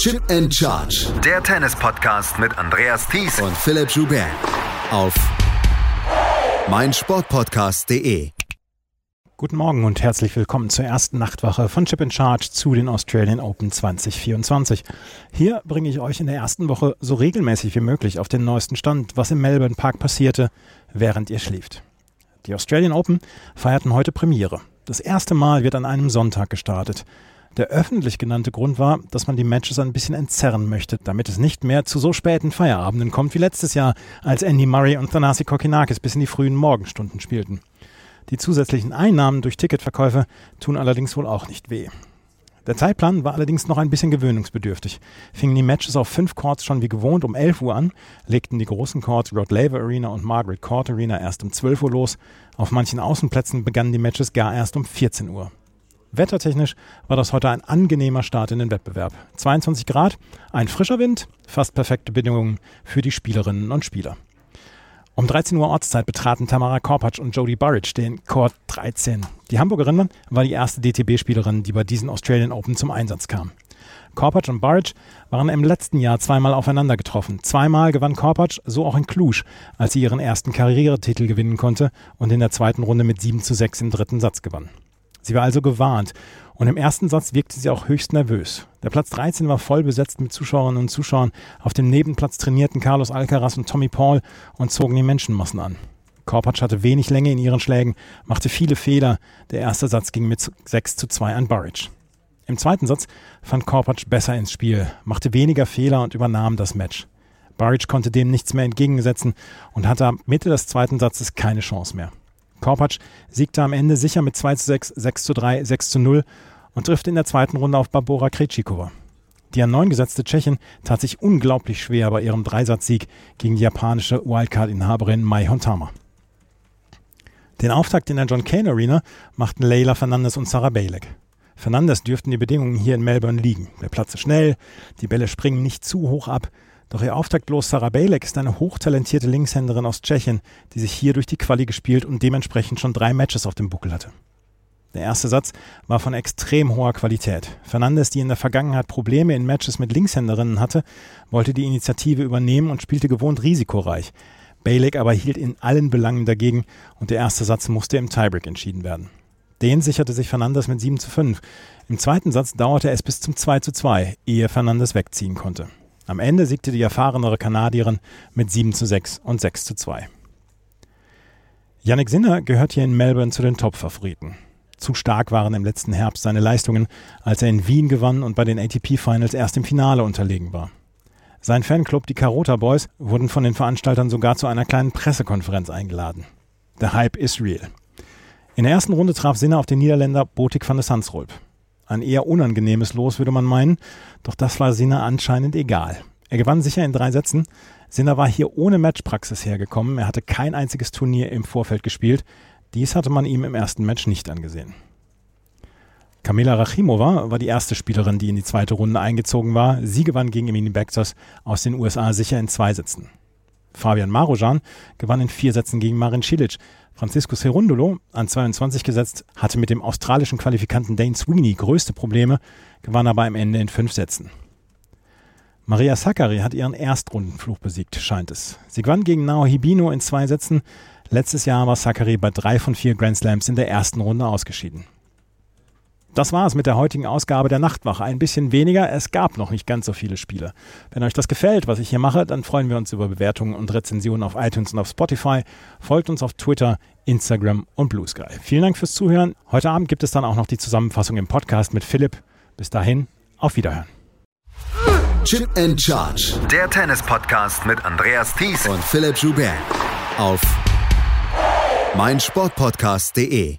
Chip and Charge. Der Tennis-Podcast mit Andreas Thies und Philipp Joubert. Auf meinsportpodcast.de. Guten Morgen und herzlich willkommen zur ersten Nachtwache von Chip and Charge zu den Australian Open 2024. Hier bringe ich euch in der ersten Woche so regelmäßig wie möglich auf den neuesten Stand, was im Melbourne Park passierte, während ihr schläft. Die Australian Open feierten heute Premiere. Das erste Mal wird an einem Sonntag gestartet. Der öffentlich genannte Grund war, dass man die Matches ein bisschen entzerren möchte, damit es nicht mehr zu so späten Feierabenden kommt wie letztes Jahr, als Andy Murray und Thanasi Kokinakis bis in die frühen Morgenstunden spielten. Die zusätzlichen Einnahmen durch Ticketverkäufe tun allerdings wohl auch nicht weh. Der Zeitplan war allerdings noch ein bisschen gewöhnungsbedürftig. Fingen die Matches auf fünf Courts schon wie gewohnt um 11 Uhr an, legten die großen Courts Rod Laver Arena und Margaret Court Arena erst um 12 Uhr los. Auf manchen Außenplätzen begannen die Matches gar erst um 14 Uhr. Wettertechnisch war das heute ein angenehmer Start in den Wettbewerb. 22 Grad, ein frischer Wind, fast perfekte Bedingungen für die Spielerinnen und Spieler. Um 13 Uhr Ortszeit betraten Tamara Korpatsch und Jodie Burridge den Court 13. Die Hamburgerin war die erste DTB-Spielerin, die bei diesen Australian Open zum Einsatz kam. Korpatsch und Burridge waren im letzten Jahr zweimal aufeinander getroffen. Zweimal gewann Korpatsch, so auch in Cluj, als sie ihren ersten Karrieretitel gewinnen konnte und in der zweiten Runde mit 7 zu 6 im dritten Satz gewann. Sie war also gewarnt und im ersten Satz wirkte sie auch höchst nervös. Der Platz 13 war voll besetzt mit Zuschauerinnen und Zuschauern. Auf dem Nebenplatz trainierten Carlos Alcaraz und Tommy Paul und zogen die Menschenmassen an. Korpatsch hatte wenig Länge in ihren Schlägen, machte viele Fehler. Der erste Satz ging mit 6 zu 2 an Burridge. Im zweiten Satz fand Korpatsch besser ins Spiel, machte weniger Fehler und übernahm das Match. Burridge konnte dem nichts mehr entgegensetzen und hatte ab Mitte des zweiten Satzes keine Chance mehr. Korpatsch siegte am Ende sicher mit 2 zu 6, 6 zu 3, 6 zu 0 und trifft in der zweiten Runde auf Barbora Krejcikova. Die an neun gesetzte Tschechin tat sich unglaublich schwer bei ihrem Dreisatzsieg gegen die japanische Wildcard-Inhaberin Mai Hontama. Den Auftakt in der John Kane Arena machten Leila Fernandes und Sarah Balek. Fernandes dürften die Bedingungen hier in Melbourne liegen. Der Platz ist schnell, die Bälle springen nicht zu hoch ab, doch ihr Auftaktlos Sarah Bejlek ist eine hochtalentierte Linkshänderin aus Tschechien, die sich hier durch die Quali gespielt und dementsprechend schon drei Matches auf dem Buckel hatte. Der erste Satz war von extrem hoher Qualität. Fernandes, die in der Vergangenheit Probleme in Matches mit Linkshänderinnen hatte, wollte die Initiative übernehmen und spielte gewohnt risikoreich. Bejlek aber hielt in allen Belangen dagegen und der erste Satz musste im Tiebreak entschieden werden. Den sicherte sich Fernandes mit 7 zu 5. Im zweiten Satz dauerte es bis zum 2 zu 2, ehe Fernandes wegziehen konnte. Am Ende siegte die erfahrenere Kanadierin mit 7 zu 6 und 6 zu 2. Yannick Sinner gehört hier in Melbourne zu den Top-Favoriten. Zu stark waren im letzten Herbst seine Leistungen, als er in Wien gewann und bei den ATP-Finals erst im Finale unterlegen war. Sein Fanclub, die Carota Boys, wurden von den Veranstaltern sogar zu einer kleinen Pressekonferenz eingeladen. Der Hype is real. In der ersten Runde traf Sinner auf den Niederländer Botik van der Sandsrolp. Ein eher unangenehmes Los, würde man meinen, doch das war Sinner anscheinend egal. Er gewann sicher in drei Sätzen. Sinner war hier ohne Matchpraxis hergekommen. Er hatte kein einziges Turnier im Vorfeld gespielt. Dies hatte man ihm im ersten Match nicht angesehen. Kamila Rachimova war die erste Spielerin, die in die zweite Runde eingezogen war. Sie gewann gegen Emini Bektos aus den USA sicher in zwei Sätzen. Fabian Marojan gewann in vier Sätzen gegen Marin Cilic. Francisco Cerundolo, an 22 gesetzt, hatte mit dem australischen Qualifikanten Dane Sweeney größte Probleme, gewann aber am Ende in fünf Sätzen. Maria Sakkari hat ihren Erstrundenfluch besiegt, scheint es. Sie gewann gegen Nao Hibino in zwei Sätzen. Letztes Jahr war Sakkari bei drei von vier Grand Slams in der ersten Runde ausgeschieden. Das war es mit der heutigen Ausgabe der Nachtwache. Ein bisschen weniger, es gab noch nicht ganz so viele Spiele. Wenn euch das gefällt, was ich hier mache, dann freuen wir uns über Bewertungen und Rezensionen auf iTunes und auf Spotify. Folgt uns auf Twitter, Instagram und Blue Sky. Vielen Dank fürs Zuhören. Heute Abend gibt es dann auch noch die Zusammenfassung im Podcast mit Philipp. Bis dahin, auf Wiederhören. Chip and Charge. Der Tennis-Podcast mit Andreas Thies und Philipp Joubert. Auf meinsportpodcast.de.